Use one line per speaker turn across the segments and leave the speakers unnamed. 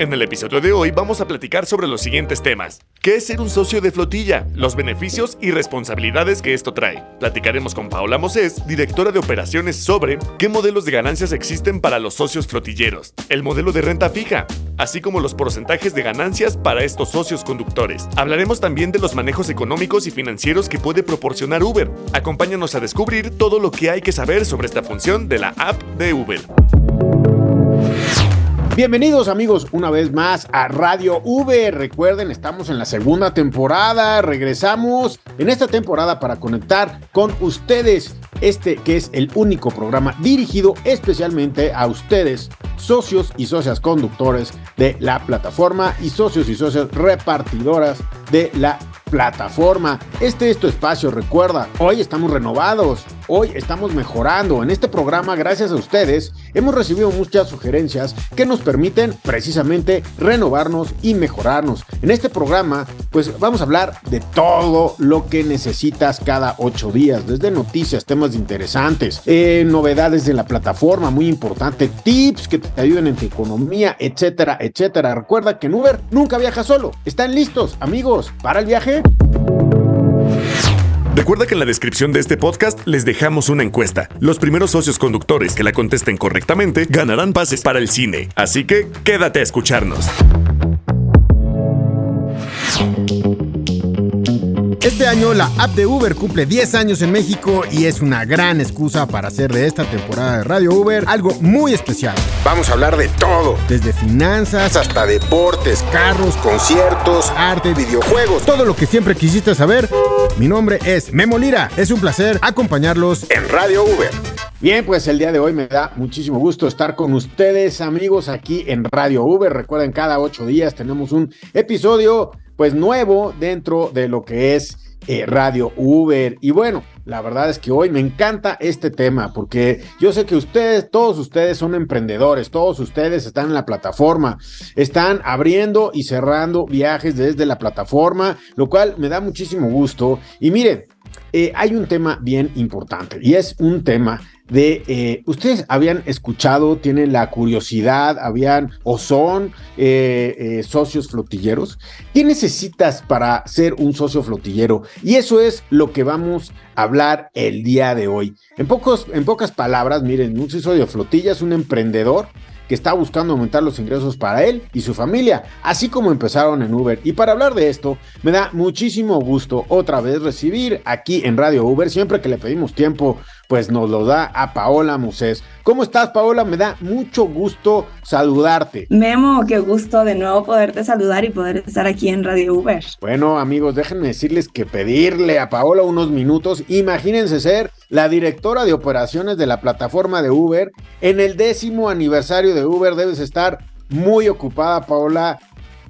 En el episodio de hoy vamos a platicar sobre los siguientes temas. ¿Qué es ser un socio de flotilla? Los beneficios y responsabilidades que esto trae. Platicaremos con Paola Mosés, directora de operaciones, sobre qué modelos de ganancias existen para los socios flotilleros, el modelo de renta fija, así como los porcentajes de ganancias para estos socios conductores. Hablaremos también de los manejos económicos y financieros que puede proporcionar Uber. Acompáñanos a descubrir todo lo que hay que saber sobre esta función de la app de Uber.
Bienvenidos amigos una vez más a Radio V. Recuerden, estamos en la segunda temporada. Regresamos en esta temporada para conectar con ustedes. Este que es el único programa dirigido especialmente a ustedes, socios y socias conductores de la plataforma y socios y socias repartidoras de la plataforma. Este es tu espacio, recuerda, hoy estamos renovados, hoy estamos mejorando. En este programa, gracias a ustedes, hemos recibido muchas sugerencias que nos permiten precisamente renovarnos y mejorarnos. En este programa, pues vamos a hablar de todo lo que necesitas cada ocho días, desde noticias, temas interesantes, eh, novedades de la plataforma, muy importante, tips que te ayuden en tu economía, etcétera, etcétera. Recuerda que en Uber nunca viaja solo. ¿Están listos, amigos, para el viaje?
Recuerda que en la descripción de este podcast les dejamos una encuesta. Los primeros socios conductores que la contesten correctamente ganarán pases para el cine. Así que quédate a escucharnos.
Este año la app de Uber cumple 10 años en México y es una gran excusa para hacer de esta temporada de Radio Uber algo muy especial. Vamos a hablar de todo, desde finanzas hasta deportes, carros, conciertos, arte, videojuegos, todo lo que siempre quisiste saber. Mi nombre es Memo Lira, es un placer acompañarlos en Radio Uber. Bien, pues el día de hoy me da muchísimo gusto estar con ustedes, amigos, aquí en Radio Uber. Recuerden, cada ocho días tenemos un episodio, pues nuevo dentro de lo que es eh, Radio Uber. Y bueno, la verdad es que hoy me encanta este tema porque yo sé que ustedes, todos ustedes son emprendedores, todos ustedes están en la plataforma, están abriendo y cerrando viajes desde la plataforma, lo cual me da muchísimo gusto. Y miren, eh, hay un tema bien importante y es un tema de, eh, ustedes habían escuchado, tienen la curiosidad, habían o son eh, eh, socios flotilleros. ¿Qué necesitas para ser un socio flotillero? Y eso es lo que vamos a hablar el día de hoy. En, pocos, en pocas palabras, miren, un socio de flotilla es un emprendedor que está buscando aumentar los ingresos para él y su familia, así como empezaron en Uber. Y para hablar de esto, me da muchísimo gusto otra vez recibir aquí en Radio Uber, siempre que le pedimos tiempo, pues nos lo da a Paola Musés. ¿Cómo estás, Paola? Me da mucho gusto saludarte.
Memo, qué gusto de nuevo poderte saludar y poder estar aquí en Radio Uber.
Bueno, amigos, déjenme decirles que pedirle a Paola unos minutos. Imagínense ser la directora de operaciones de la plataforma de Uber. En el décimo aniversario de Uber debes estar muy ocupada, Paola.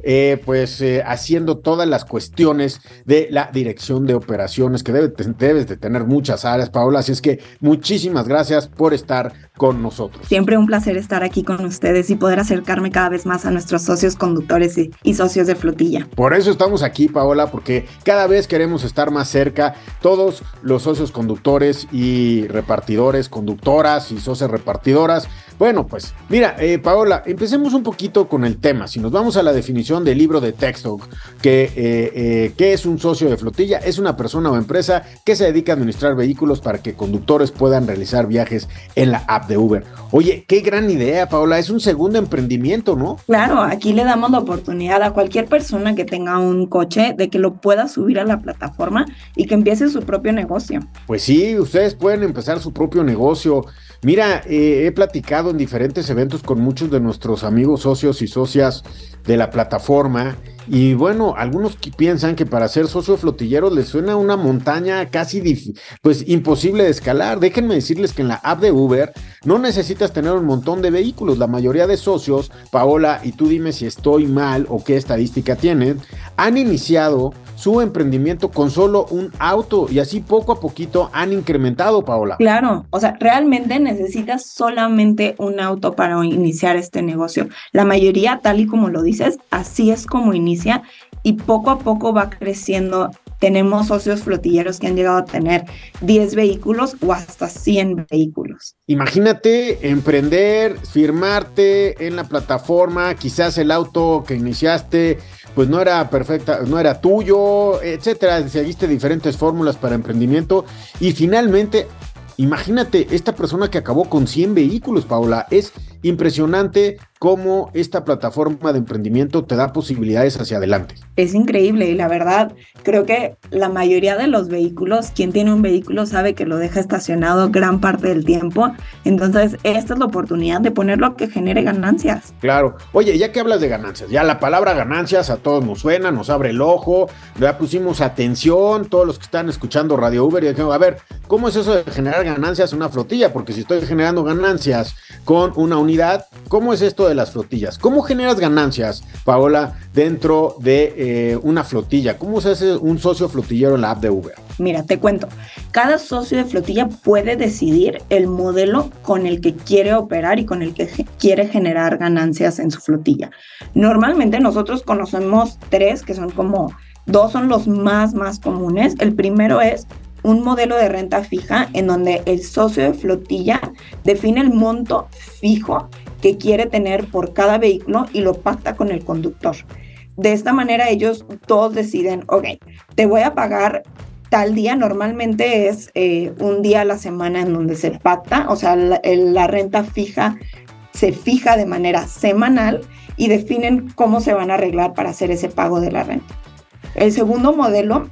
Eh, pues eh, haciendo todas las cuestiones de la dirección de operaciones, que debes de tener muchas áreas, Paola. Así es que muchísimas gracias por estar con nosotros.
Siempre un placer estar aquí con ustedes y poder acercarme cada vez más a nuestros socios conductores y, y socios de flotilla.
Por eso estamos aquí, Paola, porque cada vez queremos estar más cerca, todos los socios conductores y repartidores, conductoras y socios repartidoras bueno, pues mira, eh, Paola, empecemos un poquito con el tema. Si nos vamos a la definición del libro de texto, que eh, eh, ¿qué es un socio de flotilla? Es una persona o empresa que se dedica a administrar vehículos para que conductores puedan realizar viajes en la app de Uber. Oye, qué gran idea, Paola. Es un segundo emprendimiento, ¿no?
Claro, aquí le damos la oportunidad a cualquier persona que tenga un coche de que lo pueda subir a la plataforma y que empiece su propio negocio.
Pues sí, ustedes pueden empezar su propio negocio. Mira, eh, he platicado en diferentes eventos con muchos de nuestros amigos socios y socias de la plataforma y bueno, algunos piensan que para ser socio flotillero les suena una montaña casi pues imposible de escalar. Déjenme decirles que en la app de Uber no necesitas tener un montón de vehículos. La mayoría de socios, Paola, y tú dime si estoy mal o qué estadística tienen, han iniciado su emprendimiento con solo un auto y así poco a poquito han incrementado, Paola.
Claro, o sea, realmente necesitas solamente un auto para iniciar este negocio. La mayoría, tal y como lo dices, así es como inicia y poco a poco va creciendo tenemos socios flotilleros que han llegado a tener 10 vehículos o hasta 100 vehículos.
Imagínate emprender, firmarte en la plataforma, quizás el auto que iniciaste pues no era perfecta, no era tuyo, etcétera, seguiste diferentes fórmulas para emprendimiento y finalmente Imagínate, esta persona que acabó con 100 vehículos, Paula, es impresionante cómo esta plataforma de emprendimiento te da posibilidades hacia adelante.
Es increíble y la verdad, creo que la mayoría de los vehículos, quien tiene un vehículo sabe que lo deja estacionado gran parte del tiempo. Entonces, esta es la oportunidad de ponerlo que genere ganancias.
Claro. Oye, ya que hablas de ganancias, ya la palabra ganancias a todos nos suena, nos abre el ojo, ya pusimos atención, todos los que están escuchando Radio Uber y dijimos, a ver, ¿cómo es eso de generar ganancias en una flotilla? Porque si estoy generando ganancias con una ¿cómo es esto de las flotillas. ¿Cómo generas ganancias, Paola, dentro de eh, una flotilla? ¿Cómo se hace un socio flotillero en la app de Uber?
Mira, te cuento. Cada socio de flotilla puede decidir el modelo con el que quiere operar y con el que quiere generar ganancias en su flotilla. Normalmente nosotros conocemos tres que son como, dos son los más, más comunes. El primero es un modelo de renta fija en donde el socio de flotilla define el monto fijo que quiere tener por cada vehículo y lo pacta con el conductor. De esta manera ellos todos deciden, ok, te voy a pagar tal día, normalmente es eh, un día a la semana en donde se pacta, o sea, la renta fija se fija de manera semanal y definen cómo se van a arreglar para hacer ese pago de la renta. El segundo modelo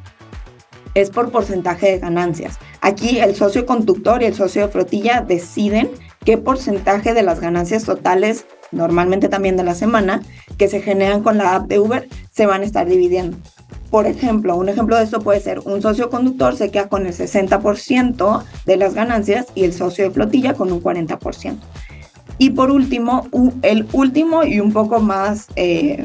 es por porcentaje de ganancias. Aquí el socio conductor y el socio de flotilla deciden qué porcentaje de las ganancias totales, normalmente también de la semana, que se generan con la app de Uber, se van a estar dividiendo. Por ejemplo, un ejemplo de esto puede ser un socio conductor se queda con el 60% de las ganancias y el socio de flotilla con un 40%. Y por último, el último y un poco más eh,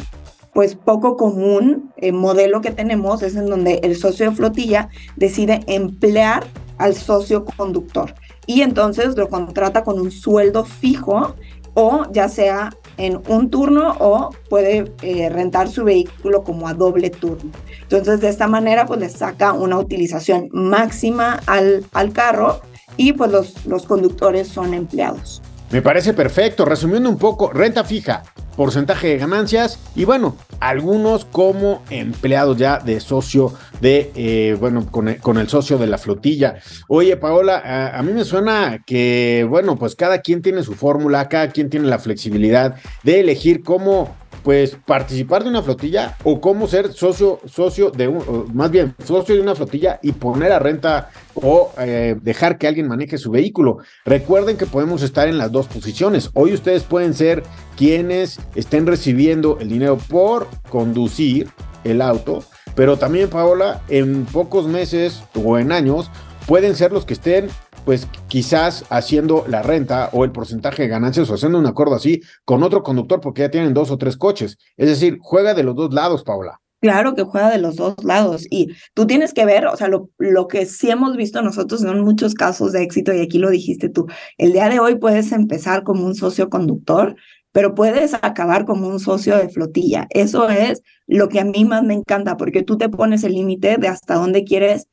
pues poco común el modelo que tenemos es en donde el socio de flotilla decide emplear al socio conductor y entonces lo contrata con un sueldo fijo o ya sea en un turno o puede eh, rentar su vehículo como a doble turno. Entonces de esta manera pues le saca una utilización máxima al, al carro y pues los, los conductores son empleados.
Me parece perfecto. Resumiendo un poco, renta fija, porcentaje de ganancias y bueno, algunos como empleados ya de socio de, eh, bueno, con el, socio de la flotilla. Oye, Paola, a, mí me suena que, bueno, pues cada quien tiene su fórmula, cada quien tiene la flexibilidad de elegir cómo pues participar de una flotilla o cómo ser socio, socio de un, más bien socio de una flotilla y poner a renta o eh, dejar que alguien maneje su vehículo. Recuerden que podemos estar en las dos posiciones. Hoy ustedes pueden ser quienes estén recibiendo el dinero por conducir el auto, pero también Paola, en pocos meses o en años pueden ser los que estén pues quizás haciendo la renta o el porcentaje de ganancias o haciendo un acuerdo así con otro conductor porque ya tienen dos o tres coches. Es decir, juega de los dos lados, Paula.
Claro que juega de los dos lados y tú tienes que ver, o sea, lo, lo que sí hemos visto nosotros son muchos casos de éxito y aquí lo dijiste tú, el día de hoy puedes empezar como un socio conductor, pero puedes acabar como un socio de flotilla. Eso es lo que a mí más me encanta porque tú te pones el límite de hasta dónde quieres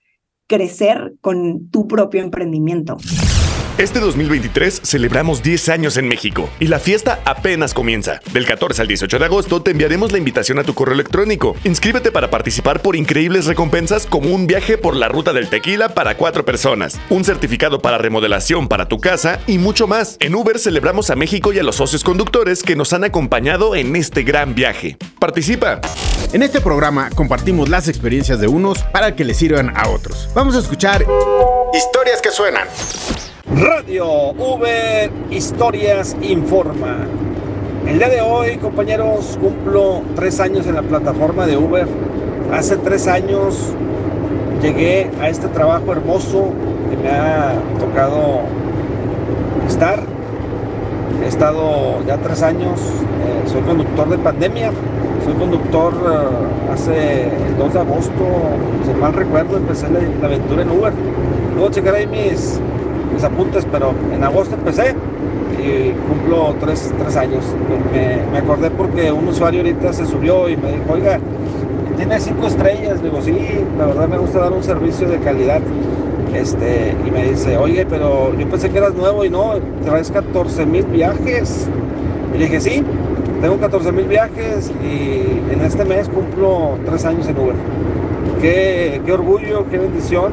crecer con tu propio emprendimiento.
Este 2023 celebramos 10 años en México y la fiesta apenas comienza. Del 14 al 18 de agosto te enviaremos la invitación a tu correo electrónico. Inscríbete para participar por increíbles recompensas como un viaje por la ruta del tequila para cuatro personas, un certificado para remodelación para tu casa y mucho más. En Uber celebramos a México y a los socios conductores que nos han acompañado en este gran viaje. Participa.
En este programa compartimos las experiencias de unos para que les sirvan a otros. Vamos a escuchar historias que suenan.
Radio Uber Historias Informa. El día de hoy, compañeros, cumplo tres años en la plataforma de Uber. Hace tres años llegué a este trabajo hermoso que me ha tocado estar. He estado ya tres años, eh, soy conductor de pandemia, soy conductor eh, hace el 2 de agosto, si mal recuerdo, empecé la, la aventura en Uber. Luego checar mis, mis apuntes, pero en agosto empecé y cumplo tres, años. Me, acordé porque un usuario ahorita se subió y me dijo, oiga, tiene cinco estrellas. Digo, sí, la verdad me gusta dar un servicio de calidad. Este, y me dice, oye, pero yo pensé que eras nuevo y no, traes 14 mil viajes. Y dije, sí, tengo 14 mil viajes y en este mes cumplo tres años en Uber. Qué, qué orgullo, qué bendición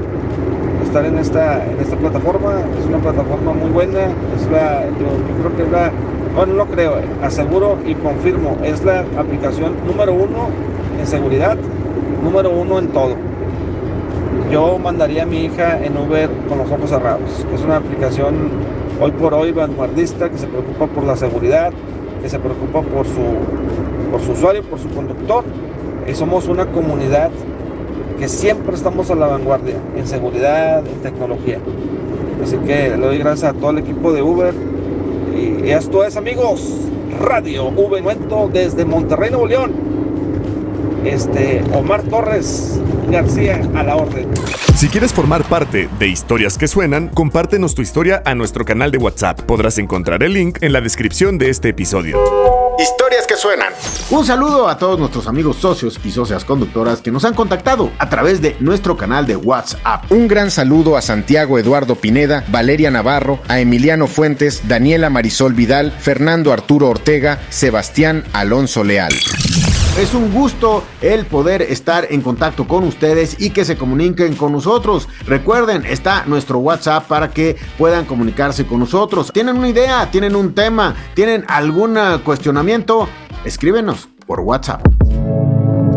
estar en esta, en esta plataforma. Es una plataforma muy buena. Es la, yo, creo que es la, bueno, no creo, aseguro y confirmo, es la aplicación número uno en seguridad, número uno en todo yo mandaría a mi hija en Uber con los ojos cerrados. Es una aplicación hoy por hoy vanguardista que se preocupa por la seguridad, que se preocupa por su, por su usuario, por su conductor. Y somos una comunidad que siempre estamos a la vanguardia en seguridad, en tecnología. Así que le doy gracias a todo el equipo de Uber. Y esto es, amigos, Radio V Nuento desde Monterrey, Nuevo León. Este, Omar Torres, García a la orden.
Si quieres formar parte de Historias que Suenan, compártenos tu historia a nuestro canal de WhatsApp. Podrás encontrar el link en la descripción de este episodio.
Historias que suenan. Un saludo a todos nuestros amigos socios y socias conductoras que nos han contactado a través de nuestro canal de WhatsApp. Un gran saludo a Santiago Eduardo Pineda, Valeria Navarro, a Emiliano Fuentes, Daniela Marisol Vidal, Fernando Arturo Ortega, Sebastián Alonso Leal. Es un gusto el poder estar en contacto con ustedes y que se comuniquen con nosotros. Recuerden, está nuestro WhatsApp para que puedan comunicarse con nosotros. ¿Tienen una idea? ¿Tienen un tema? ¿Tienen algún cuestionamiento? Escríbenos por WhatsApp.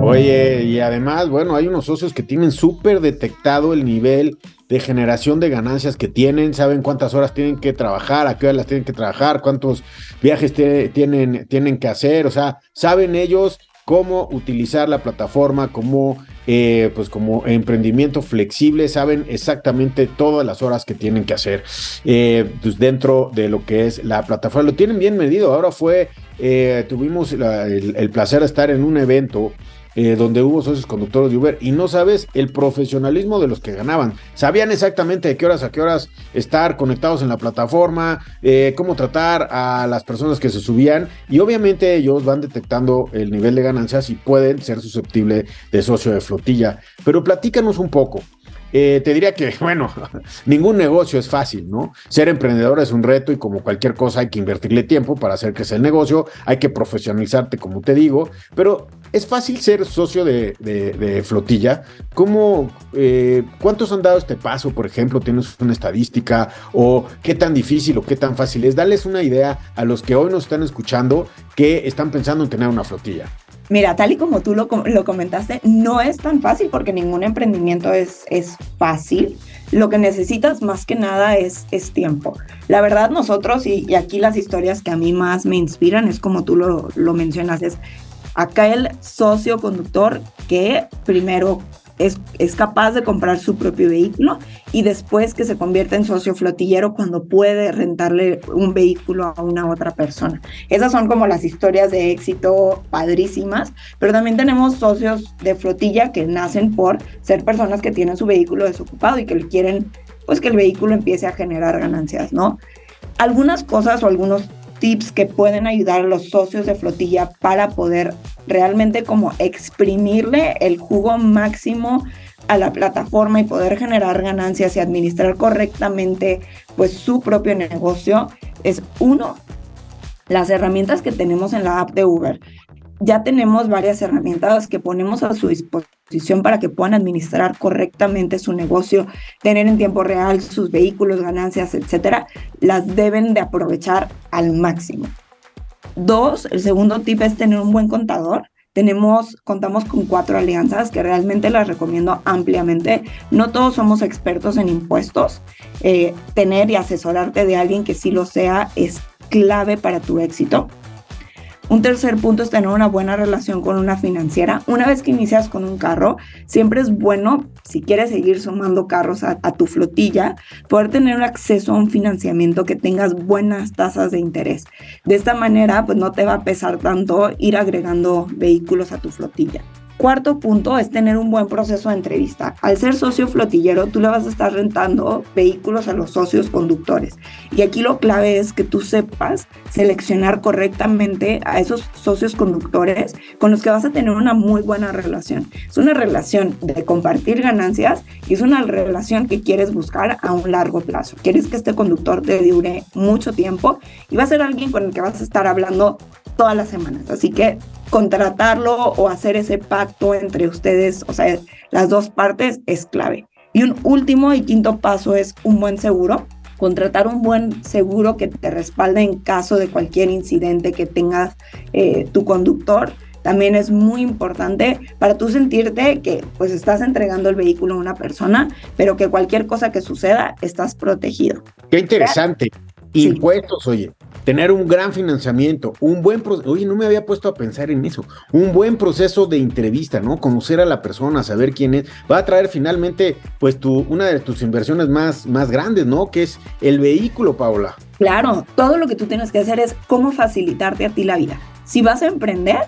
Oye, y además, bueno, hay unos socios que tienen súper detectado el nivel de generación de ganancias que tienen, saben cuántas horas tienen que trabajar, a qué horas tienen que trabajar, cuántos viajes tienen, tienen que hacer, o sea, saben ellos cómo utilizar la plataforma como, eh, pues como emprendimiento flexible, saben exactamente todas las horas que tienen que hacer eh, pues dentro de lo que es la plataforma. Lo tienen bien medido. Ahora fue, eh, tuvimos el, placer de estar en un evento eh, donde hubo socios conductores de Uber y no sabes el profesionalismo de los que ganaban. Sabían exactamente de qué horas a qué horas estar conectados en la plataforma, eh, cómo tratar a las personas que se subían y obviamente ellos van detectando el nivel de ganancias y pueden ser susceptibles de socio de flotilla. Pero platícanos un poco. Eh, te diría que, bueno, ningún negocio es fácil, ¿no? Ser emprendedor es un reto y como cualquier cosa hay que invertirle tiempo para hacer que sea el negocio, hay que profesionalizarte, como te digo, pero es fácil ser socio de, flotilla. ¿Cómo, eh, ¿Cuántos han dado este paso, por ejemplo? ¿Tienes una estadística? ¿O qué tan difícil o qué tan fácil es? Darles una idea a los que hoy nos están escuchando que están pensando en tener una flotilla.
Mira, tal y como tú lo, comentaste, no es tan fácil porque ningún emprendimiento es, fácil. Lo que necesitas más que nada es, tiempo. La verdad, nosotros, y, y, aquí las historias que a mí más me inspiran, es como tú lo, lo mencionas, es acá el socio conductor que primero es, capaz de comprar su propio vehículo y después que se convierte en socio flotillero cuando puede rentarle un vehículo a una otra persona. Esas son como las historias de éxito padrísimas, pero también tenemos socios de flotilla que nacen por ser personas que tienen su vehículo desocupado y que quieren pues que el vehículo empiece a generar ganancias, ¿no? Algunas cosas o algunos tips que pueden ayudar a los socios de flotilla para poder realmente como exprimirle el jugo máximo a la plataforma y poder generar ganancias y administrar correctamente pues su propio negocio es uno las herramientas que tenemos en la app de Uber ya tenemos varias herramientas que ponemos a su disposición para que puedan administrar correctamente su negocio, tener en tiempo real sus vehículos, ganancias, etcétera, las deben de aprovechar al máximo. Dos, el segundo tip es tener un buen contador. Tenemos, contamos con cuatro alianzas que realmente las recomiendo ampliamente. No todos somos expertos en impuestos. Eh, tener y asesorarte de alguien que sí lo sea es clave para tu éxito. Un tercer punto es tener una buena relación con una financiera. Una vez que inicias con un carro, siempre es bueno, si quieres seguir sumando carros a, tu flotilla, poder tener acceso a un financiamiento que tengas buenas tasas de interés. De esta manera, pues no te va a pesar tanto ir agregando vehículos a tu flotilla. Cuarto punto es tener un buen proceso de entrevista. Al ser socio flotillero, tú le vas a estar rentando vehículos a los socios conductores. Y aquí lo clave es que tú sepas seleccionar correctamente a esos socios conductores con los que vas a tener una muy buena relación. Es una relación de compartir ganancias y es una relación que quieres buscar a un largo plazo. Quieres que este conductor te dure mucho tiempo y va a ser alguien con el que vas a estar hablando todas las semanas. Así que contratarlo o hacer ese pacto entre ustedes, o sea, las dos partes es clave. Y un último y quinto paso es un buen seguro. Contratar un buen seguro que te respalde en caso de cualquier incidente que tengas eh, tu conductor. También es muy importante para tú sentirte que pues estás entregando el vehículo a una persona, pero que cualquier cosa que suceda estás protegido.
Qué interesante. Impuestos, oye tener un gran financiamiento, un buen proceso, oye, no me había puesto a pensar en eso, un buen proceso de entrevista, ¿no? Conocer a la persona, saber quién es, va a traer finalmente, pues, tu, una de tus inversiones más, más grandes, ¿no? Que es el vehículo, Paola.
Claro, todo lo que tú tienes que hacer es cómo facilitarte a ti la vida. Si vas a emprender,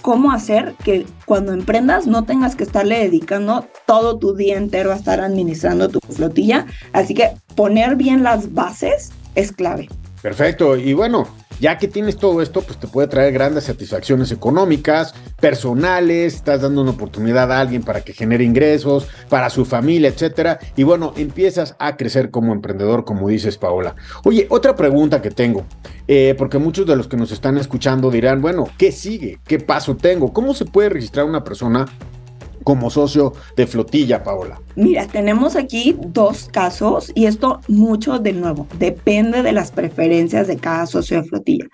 cómo hacer que cuando emprendas no tengas que estarle dedicando todo tu día entero a estar administrando tu flotilla. Así que poner bien las bases es clave.
Perfecto. Y bueno, ya que tienes todo esto, pues te puede traer grandes satisfacciones económicas, personales, estás dando una oportunidad a alguien para que genere ingresos, para su familia, etcétera. Y bueno, empiezas a crecer como emprendedor, como dices, Paola. Oye, otra pregunta que tengo, eh, porque muchos de los que nos están escuchando dirán, bueno, ¿qué sigue? ¿Qué paso tengo? ¿Cómo se puede registrar una persona como socio de flotilla, Paola?
Mira, tenemos aquí dos casos y esto mucho de nuevo, depende de las preferencias de cada socio de flotilla.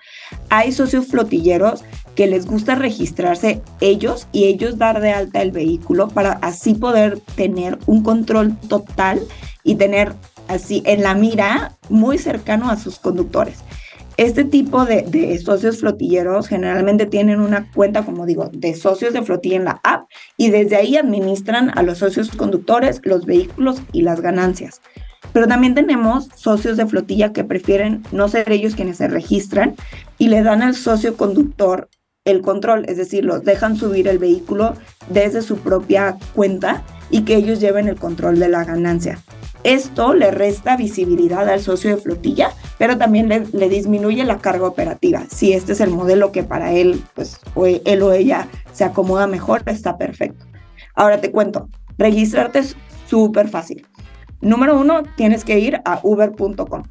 Hay socios flotilleros que les gusta registrarse ellos y ellos dar de alta el vehículo para así poder tener un control total y tener así en la mira muy cercano a sus conductores. Este tipo de, socios flotilleros generalmente tienen una cuenta, como digo, de socios de flotilla en la app y desde ahí administran a los socios conductores, los vehículos y las ganancias. Pero también tenemos socios de flotilla que prefieren no ser ellos quienes se registran y le dan al socio conductor el control, es decir, los dejan subir el vehículo desde su propia cuenta y que ellos lleven el control de la ganancia. Esto le resta visibilidad al socio de flotilla, pero también le, disminuye la carga operativa. Si este es el modelo que para él, pues, o él o ella se acomoda mejor, está perfecto. Ahora te cuento, registrarte es súper fácil. Número uno, tienes que ir a uber.com.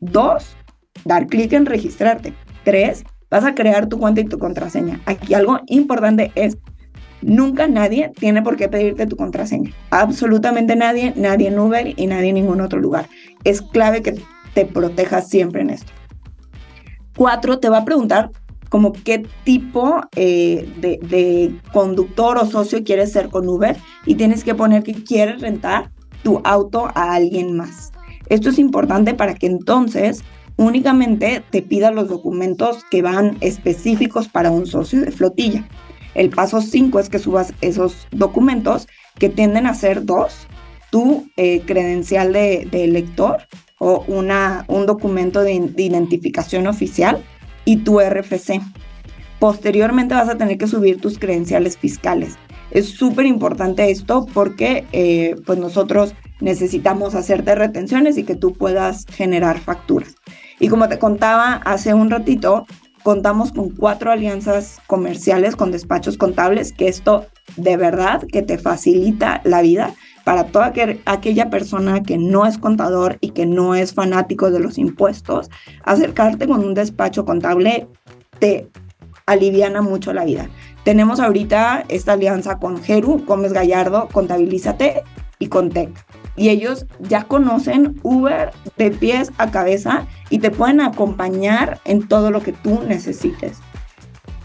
Dos, dar clic en registrarte. Tres, vas a crear tu cuenta y tu contraseña. Aquí algo importante es Nunca nadie tiene por qué pedirte tu contraseña. Absolutamente nadie, nadie en Uber y nadie en ningún otro lugar. Es clave que te protejas siempre en esto. Cuatro, te va a preguntar como qué tipo eh, de, de, conductor o socio quieres ser con Uber y tienes que poner que quieres rentar tu auto a alguien más. Esto es importante para que entonces únicamente te pida los documentos que van específicos para un socio de flotilla. El paso 5 es que subas esos documentos que tienden a ser dos, tu eh, credencial de, de, lector o una, un documento de, identificación oficial y tu RFC. Posteriormente vas a tener que subir tus credenciales fiscales. Es súper importante esto porque eh, pues nosotros necesitamos hacerte retenciones y que tú puedas generar facturas. Y como te contaba hace un ratito, contamos con cuatro alianzas comerciales con despachos contables, que esto de verdad que te facilita la vida para toda aquella persona que no es contador y que no es fanático de los impuestos, acercarte con un despacho contable te aliviana mucho la vida. Tenemos ahorita esta alianza con Geru, Gómez Gallardo, Contabilízate y Contec y ellos ya conocen Uber de pies a cabeza y te pueden acompañar en todo lo que tú necesites.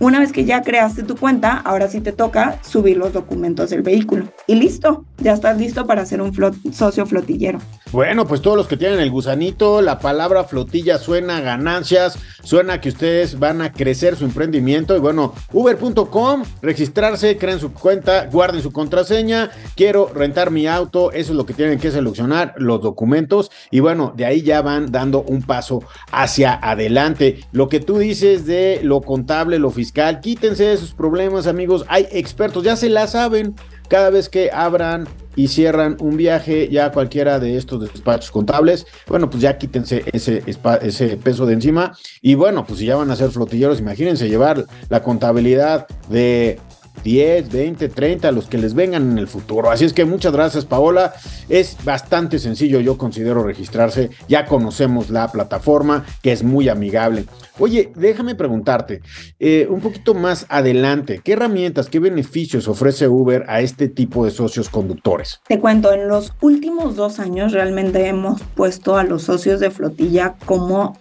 Una vez que ya creaste tu cuenta, ahora sí te toca subir los documentos del vehículo. Y listo, ya estás listo para ser un socio flotillero.
Bueno, pues todos los que tienen el gusanito, la palabra flotilla suena a ganancias, suena que ustedes van a crecer su emprendimiento. Y bueno, uber.com, registrarse, creen su cuenta, guarden su contraseña. Quiero rentar mi auto, eso es lo que tienen que seleccionar, los documentos. Y bueno, de ahí ya van dando un paso hacia adelante. Lo que tú dices de lo contable, lo fiscal, quítense esos problemas, amigos. Hay expertos, ya se la saben. Cada vez que abran y cierran un viaje ya cualquiera de estos despachos contables, bueno, pues ya quítense ese, ese peso de encima. Y bueno, pues si ya van a ser flotilleros, imagínense llevar la contabilidad de 10, 20, 30, los que les vengan en el futuro. Así es que muchas gracias Paola. Es bastante sencillo, yo considero registrarse. Ya conocemos la plataforma que es muy amigable. Oye, déjame preguntarte, eh, un poquito más adelante, ¿qué herramientas, qué beneficios ofrece Uber a este tipo de socios conductores?
Te cuento, en los últimos dos años realmente hemos puesto a los socios de flotilla como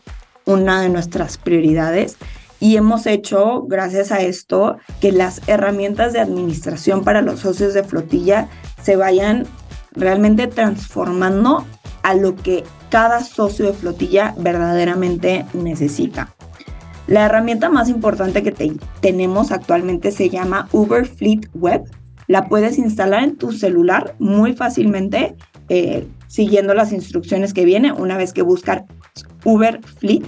una de nuestras prioridades y hemos hecho, gracias a esto, que las herramientas de administración para los socios de flotilla se vayan realmente transformando a lo que cada socio de flotilla verdaderamente necesita. La herramienta más importante que tenemos actualmente se llama Uber Fleet Web. La puedes instalar en tu celular muy fácilmente eh, siguiendo las instrucciones que viene una vez que buscar Uber Fleet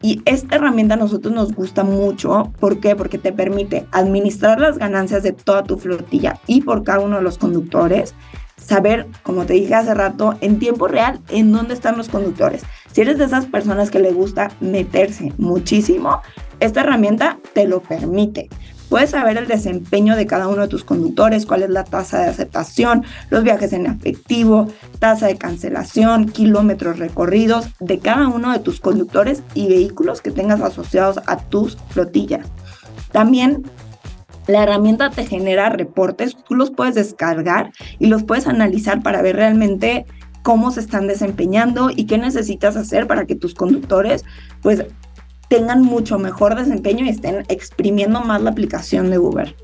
y esta herramienta a nosotros nos gusta mucho. ¿Por qué? Porque te permite administrar las ganancias de toda tu flotilla y por cada uno de los conductores. Saber, como te dije hace rato, en tiempo real, en dónde están los conductores. Si eres de esas personas que le gusta meterse muchísimo, esta herramienta te lo permite. Puedes saber el desempeño de cada uno de tus conductores, cuál es la tasa de aceptación, los viajes en efectivo, tasa de cancelación, kilómetros recorridos de cada uno de tus conductores y vehículos que tengas asociados a tus flotillas. También la herramienta te genera reportes, tú los puedes descargar y los puedes analizar para ver realmente cómo se están desempeñando y qué necesitas hacer para que tus conductores pues tengan mucho mejor desempeño y estén exprimiendo más la aplicación de Uber.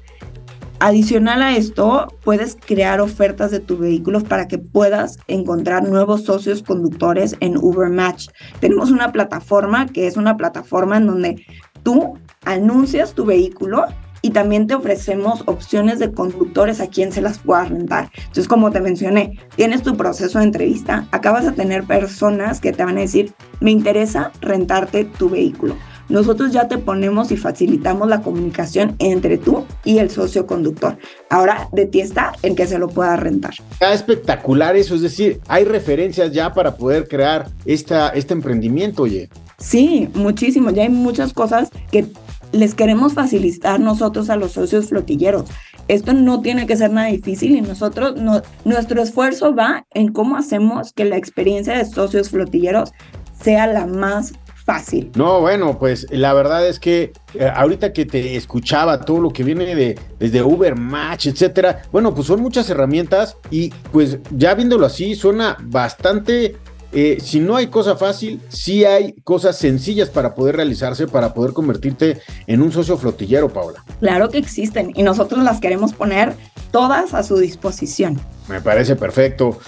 Adicional a esto, puedes crear ofertas de tu vehículo para que puedas encontrar nuevos socios conductores en Uber Match. Tenemos una plataforma que es una plataforma en donde tú anuncias tu vehículo y también te ofrecemos opciones de conductores a quien se las pueda rentar. Entonces, como te mencioné, tienes tu proceso de entrevista, acabas de tener personas que te van a decir, me interesa rentarte tu vehículo. Nosotros ya te ponemos y facilitamos la comunicación entre tú y el socio conductor. Ahora de ti está el que se lo pueda rentar.
Está espectacular eso, es decir, hay referencias ya para poder crear esta, este emprendimiento, oye.
Sí, muchísimo. Ya hay muchas cosas que les queremos facilitar nosotros a los socios flotilleros. Esto no tiene que ser nada difícil y nosotros, no, nuestro esfuerzo va en cómo hacemos que la experiencia de socios flotilleros sea la más fácil.
No, bueno, pues la verdad es que eh, ahorita que te escuchaba todo lo que viene de desde Uber Match, etcétera, bueno, pues son muchas herramientas y pues ya viéndolo así suena bastante eh, si no hay cosa fácil, sí hay cosas sencillas para poder realizarse, para poder convertirte en un socio flotillero, Paula.
Claro que existen y nosotros las queremos poner todas a su disposición.
Me parece perfecto.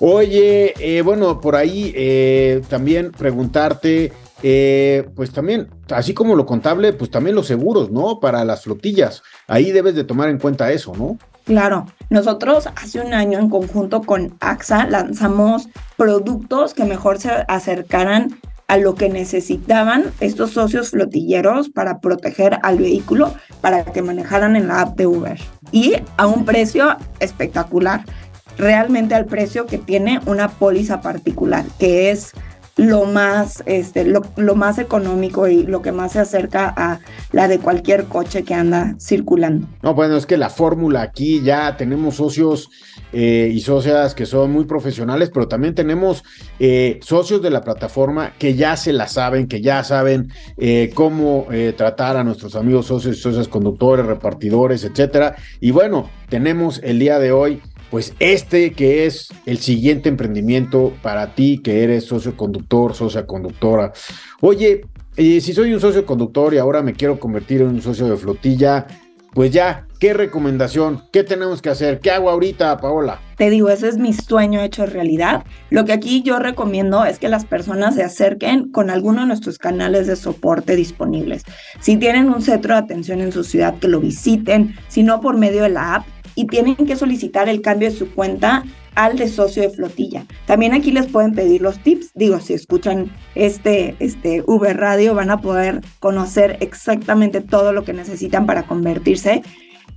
Oye, eh, bueno, por ahí eh, también preguntarte, pues también, así como lo contable, pues también los seguros, ¿no? Para las flotillas. Ahí debes de tomar en cuenta eso, ¿no?
Claro, nosotros hace un año en conjunto con AXA lanzamos productos que mejor se acercaran a lo que necesitaban estos socios flotilleros para proteger al vehículo para que manejaran en la app de Uber. Y a un precio espectacular, realmente al precio que tiene una póliza particular, que es lo más, este, lo, más económico y lo que más se acerca a la de cualquier coche que anda circulando.
No, bueno, es que la fórmula aquí ya tenemos socios eh, y socias que son muy profesionales, pero también tenemos eh, socios de la plataforma que ya se la saben, que ya saben eh, cómo tratar a nuestros amigos socios y socias conductores, repartidores, etcétera. Y bueno, tenemos el día de hoy pues este que es el siguiente emprendimiento para ti que eres socio conductor, socia conductora. Oye, si soy un socio conductor y ahora me quiero convertir en un socio de flotilla, pues ya, ¿qué recomendación? ¿Qué tenemos que hacer? ¿Qué hago ahorita, Paola?
te digo, ese es mi sueño hecho realidad. Lo que aquí yo recomiendo es que las personas se acerquen con alguno de nuestros canales de soporte disponibles. Si tienen un centro de atención en su ciudad, que lo visiten, si no por medio de la app, y tienen que solicitar el cambio de su cuenta al de socio de flotilla. También aquí les pueden pedir los tips. Digo, si escuchan este, este Uber Radio van a poder conocer exactamente todo lo que necesitan para convertirse.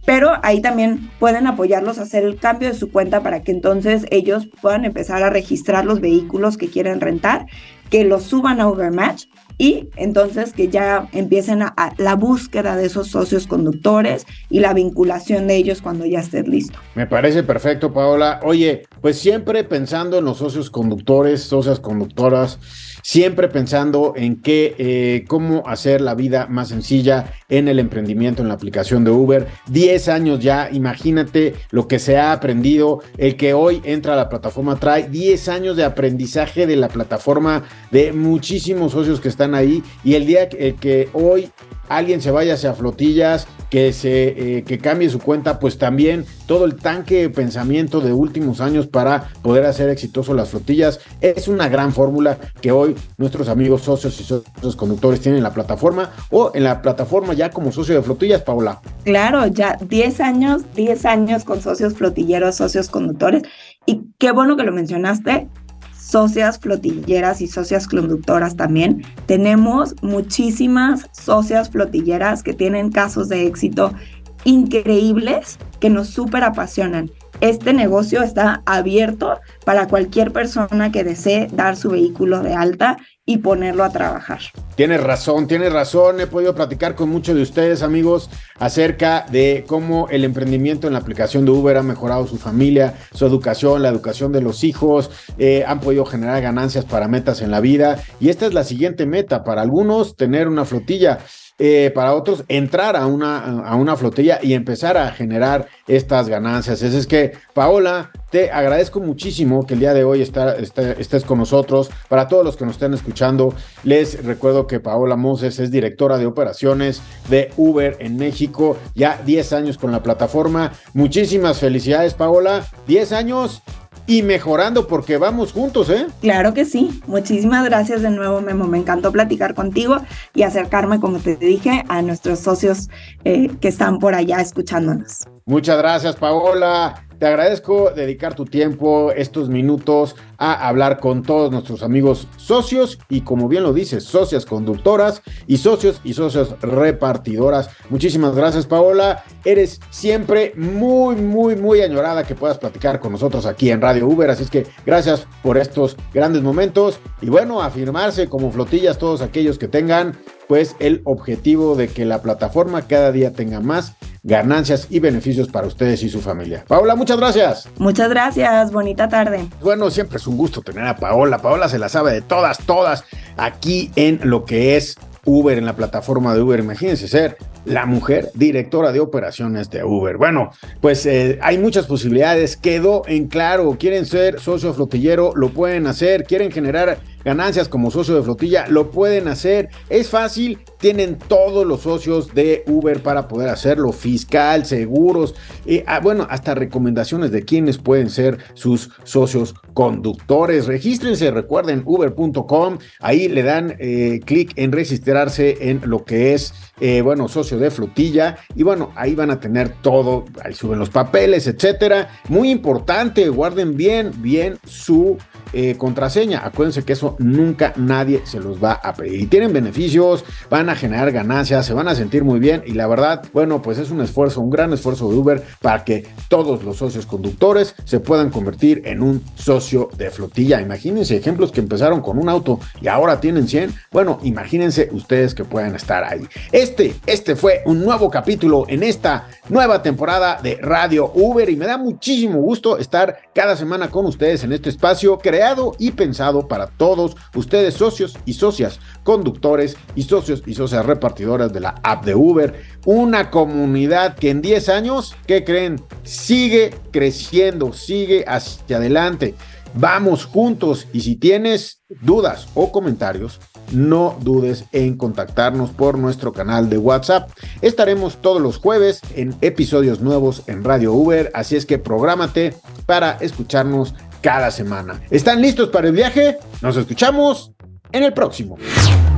Pero ahí también pueden apoyarlos a hacer el cambio de su cuenta para que entonces ellos puedan empezar a registrar los vehículos que quieren rentar, que los suban a Ubermatch y entonces que ya empiecen a, la búsqueda de esos socios conductores y la vinculación de ellos cuando ya estés listo.
Me parece perfecto, Paola. Oye, pues siempre pensando en los socios conductores, socias conductoras, siempre pensando en qué, eh, cómo hacer la vida más sencilla en el emprendimiento, en la aplicación de Uber. Diez años ya, imagínate lo que se ha aprendido, el que hoy entra a la plataforma trae diez años de aprendizaje de la plataforma de muchísimos socios que están ahí y el día que hoy alguien se vaya hacia flotillas, que, se, eh, que cambie su cuenta, pues también todo el tanque de pensamiento de últimos años para poder hacer exitoso las flotillas. Es una gran fórmula que hoy nuestros amigos socios y socios conductores tienen en la plataforma o en la plataforma ya como socio de flotillas, Paula.
Claro, ya 10 años, 10 años con socios flotilleros, socios conductores. Y qué bueno que lo mencionaste, socias flotilleras y socias conductoras también. Tenemos muchísimas socias flotilleras que tienen casos de éxito increíbles que nos súper apasionan este negocio está abierto para cualquier persona que desee dar su vehículo de alta y ponerlo a trabajar.
Tienes razón, tienes razón. He podido platicar con muchos de ustedes, amigos, acerca de cómo el emprendimiento en la aplicación de Uber ha mejorado su familia, su educación, la educación de los hijos, eh, han podido generar ganancias para metas en la vida. Y esta es la siguiente meta para algunos, tener una flotilla. Eh, para otros entrar a una, a una flotilla y empezar a generar estas ganancias. Es, que, Paola, te agradezco muchísimo que el día de hoy estés con nosotros. Para todos los que nos estén escuchando, les recuerdo que Paola Moses es directora de operaciones de Uber en México, ya 10 años con la plataforma. Muchísimas felicidades, Paola. 10 años y mejorando porque vamos juntos, ¿eh?
Claro que sí. Muchísimas gracias de nuevo, Memo. Me encantó platicar contigo y acercarme, como te dije, a nuestros socios eh, que están por allá escuchándonos.
Muchas gracias, Paola. Te agradezco dedicar tu tiempo, estos minutos, a hablar con todos nuestros amigos socios y, como bien lo dices, socias conductoras y socios y socias repartidoras. Muchísimas gracias, Paola. Eres siempre muy, muy, muy añorada que puedas platicar con nosotros aquí en Radio Uber. Así es que gracias por estos grandes momentos y bueno, afirmarse como flotillas todos aquellos que tengan pues el objetivo de que la plataforma cada día tenga más ganancias y beneficios para ustedes y su familia. Paola, muchas gracias.
Muchas gracias, bonita tarde.
Bueno, siempre es un gusto tener a Paola. Paola se la sabe de todas, todas, aquí en lo que es Uber, en la plataforma de Uber. Imagínense ser la mujer directora de operaciones de Uber. Bueno, pues eh, hay muchas posibilidades. Quedó en claro, quieren ser socio flotillero, lo pueden hacer, quieren generar ganancias como socio de flotilla, lo pueden hacer. Es fácil, tienen todos los socios de Uber para poder hacerlo, fiscal, seguros, ah, bueno, hasta recomendaciones de quienes pueden ser sus socios conductores. Regístrense, recuerden, uber.com, ahí le dan eh, clic en registrarse en lo que es, eh, bueno, socio de flotilla y bueno, ahí van a tener todo, ahí suben los papeles, etcétera. Muy importante, guarden bien, bien su contraseña. Acuérdense que eso nunca nadie se los va a pedir. Y tienen beneficios, van a generar ganancias, se van a sentir muy bien y la verdad, bueno, pues es un esfuerzo, un gran esfuerzo de Uber para que todos los socios conductores se puedan convertir en un socio de flotilla. Imagínense ejemplos que empezaron con un auto y ahora tienen 100. Bueno, imagínense ustedes que puedan estar ahí. Este, este fue un nuevo capítulo en esta nueva temporada de Radio Uber y me da muchísimo gusto estar cada semana con ustedes en este espacio creado y pensado para todos ustedes socios y socias, conductores y socios y socias repartidoras de la app de Uber. Una comunidad que en 10 años, ¿qué creen? Sigue creciendo, sigue hacia adelante. Vamos juntos y si tienes dudas o comentarios, no dudes en contactarnos por nuestro canal de WhatsApp. Estaremos todos los jueves en episodios nuevos en Radio Uber, así es que prográmate para escucharnos cada semana. ¿Están listos para el viaje? Nos escuchamos en el próximo.